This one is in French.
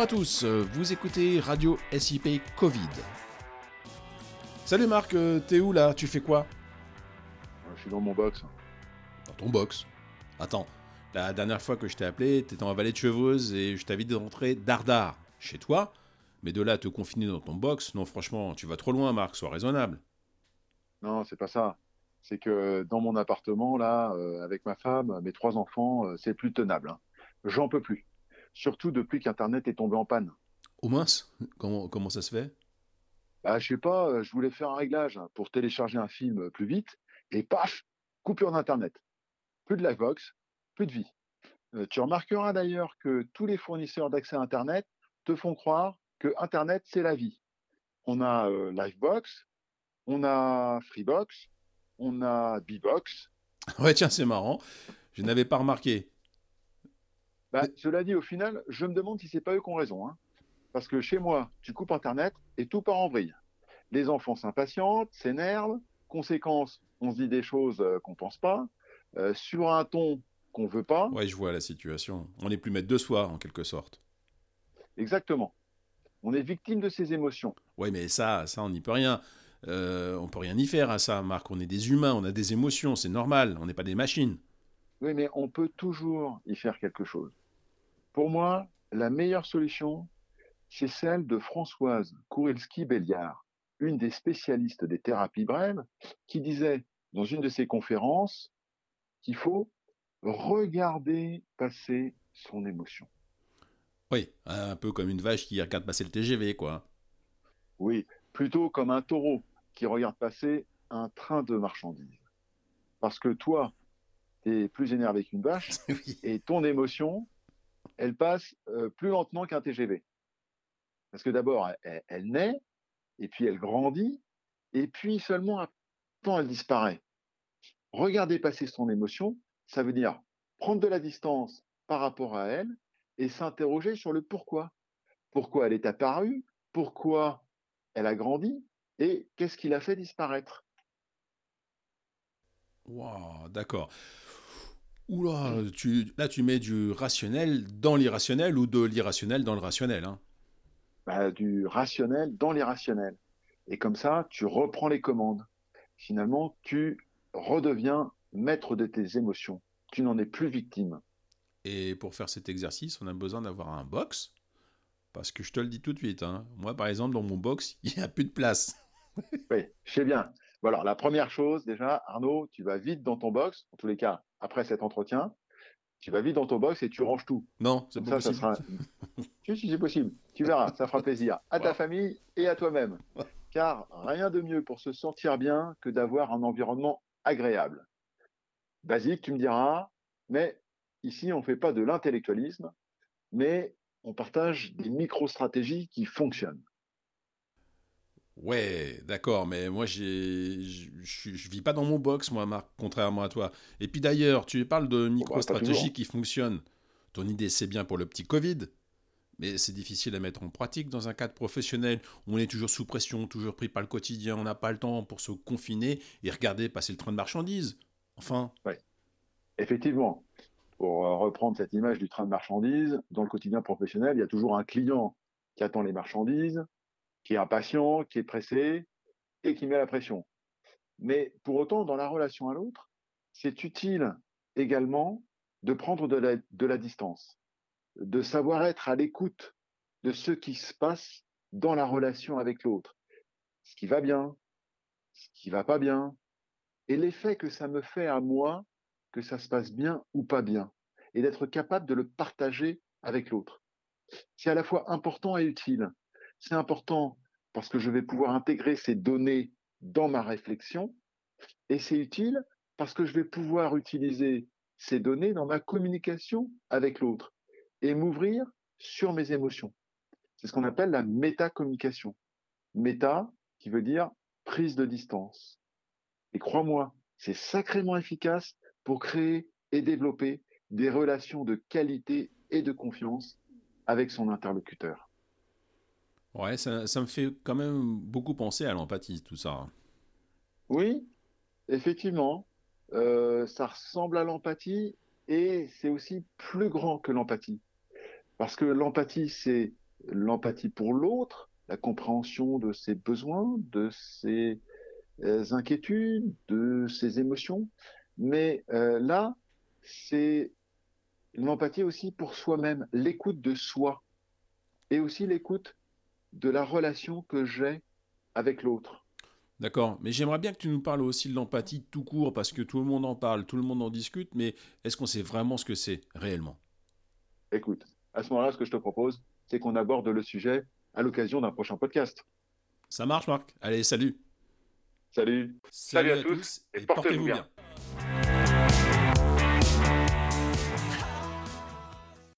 à tous, vous écoutez Radio SIP Covid. Salut Marc, euh, t'es où là Tu fais quoi? Je suis dans mon box. Dans ton box Attends, la dernière fois que je t'ai appelé, t'étais en vallée de Chevreuse et je t'invite de rentrer dardard chez toi. Mais de là à te confiner dans ton box, non franchement, tu vas trop loin Marc, sois raisonnable. Non, c'est pas ça. C'est que dans mon appartement, là, euh, avec ma femme, mes trois enfants, euh, c'est plus tenable. hein. J'en peux plus. Surtout depuis qu'Internet est tombé en panne. Au mince comment, comment ça se fait? Bah, je sais pas, euh, je voulais faire un réglage hein, pour télécharger un film plus vite, et paf, coupure d'Internet. Plus de Livebox, plus de vie. Euh, tu remarqueras d'ailleurs que tous les fournisseurs d'accès à Internet te font croire que Internet, c'est la vie. On a euh, Livebox, on a Freebox, on a Bbox. Ouais tiens, c'est marrant, je n'avais pas remarqué. Bah, cela dit, au final, je me demande si c'est pas eux qui ont raison. hein. Parce que chez moi, tu coupes Internet et tout part en vrille. Les enfants s'impatientent, s'énervent. Conséquence, on se dit des choses euh, qu'on pense pas, euh, sur un ton qu'on veut pas. Ouais, je vois la situation. On n'est plus maître de soi, en quelque sorte. Exactement. On est victime de ces émotions. Ouais, mais ça, ça, on n'y peut rien. Euh, on peut rien y faire à ça, Marc. On est des humains, on a des émotions, c'est normal. On n'est pas des machines. Oui, mais on peut toujours y faire quelque chose. Pour moi, la meilleure solution, c'est celle de Françoise Kourilski-Béliard, une des spécialistes des thérapies brèves, qui disait dans une de ses conférences qu'il faut regarder passer son émotion. Oui, un peu comme une vache qui regarde passer le TGV, quoi. Oui, plutôt comme un taureau qui regarde passer un train de marchandises. Parce que toi, tu es plus énervé qu'une vache oui. et ton émotion, elle passe euh, plus lentement qu'un TGV. Parce que d'abord, elle, naît, et puis elle grandit, et puis seulement à temps, elle disparaît. Regarder passer son émotion, ça veut dire prendre de la distance par rapport à elle et s'interroger sur le pourquoi. Pourquoi elle est apparue, pourquoi elle a grandi, et qu'est-ce qui l'a fait disparaître. Waouh, d'accord. Oula, tu, là tu mets du rationnel dans l'irrationnel ou de l'irrationnel dans le rationnel. Hein? Bah, du rationnel dans l'irrationnel. Et comme ça, tu reprends les commandes. Finalement, tu redeviens maître de tes émotions. Tu n'en es plus victime. Et pour faire cet exercice, on a besoin d'avoir un box. Parce que je te le dis tout de suite, hein, moi par exemple, dans mon box, il n'y a plus de place. Oui, je sais bien. Alors, la première chose, déjà, Arnaud, tu vas vite dans ton box, en tous les cas, après cet entretien, tu vas vite dans ton box et tu ranges tout. Non, c'est ça, ça possible. sera. si, si, c'est possible. Tu verras, ça fera plaisir à ta famille et à toi-même. Car rien de mieux pour se sentir bien que d'avoir un environnement agréable. Basique, tu me diras, mais ici, on ne fait pas de l'intellectualisme, mais on partage des micro-stratégies qui fonctionnent. Ouais, d'accord, mais moi j'ai, je, vis pas dans mon box, moi, Marc, contrairement à toi. Et puis d'ailleurs, tu parles de pas micro-stratégie toujours. qui fonctionnent. Ton idée, c'est bien pour le petit Covid, mais c'est difficile à mettre en pratique dans un cadre professionnel. On est toujours sous pression, toujours pris par le quotidien, on n'a pas le temps pour se confiner et regarder passer le train de marchandises. Enfin, Effectivement, pour euh, reprendre cette image du train de marchandises, dans le quotidien professionnel, il y a toujours un client qui attend les marchandises, qui est impatient, qui est pressé et qui met la pression. Mais pour autant, dans la relation à l'autre, c'est utile également de prendre de la, distance, de savoir être à l'écoute de ce qui se passe dans la relation avec l'autre, ce qui va bien, ce qui va pas bien, et l'effet que ça me fait à moi que ça se passe bien ou pas bien, et d'être capable de le partager avec l'autre. C'est à la fois important et utile. C'est important parce que je vais pouvoir intégrer ces données dans ma réflexion, et c'est utile parce que je vais pouvoir utiliser ces données dans ma communication avec l'autre et m'ouvrir sur mes émotions. C'est ce qu'on appelle la métacommunication. Méta, qui veut dire prise de distance. Et crois-moi, c'est sacrément efficace pour créer et développer des relations de qualité et de confiance avec son interlocuteur. Ouais, ça, me fait quand même beaucoup penser à l'empathie, tout ça. Oui, effectivement, euh, ça ressemble à l'empathie et c'est aussi plus grand que l'empathie. Parce que l'empathie, c'est l'empathie pour l'autre, la compréhension de ses besoins, de ses euh, inquiétudes, de ses émotions. Mais euh, là, c'est l'empathie aussi pour soi-même, l'écoute de soi et aussi l'écoute de la relation que j'ai avec l'autre. D'accord, mais j'aimerais bien que tu nous parles aussi de l'empathie tout court, parce que tout le monde en parle, tout le monde en discute, mais est-ce qu'on sait vraiment ce que c'est réellement? Écoute, à ce moment-là, ce que je te propose, c'est qu'on aborde le sujet à l'occasion d'un prochain podcast. Ça marche, Marc? Allez, salut Salut Salut, à, tous, et, portez-vous bien.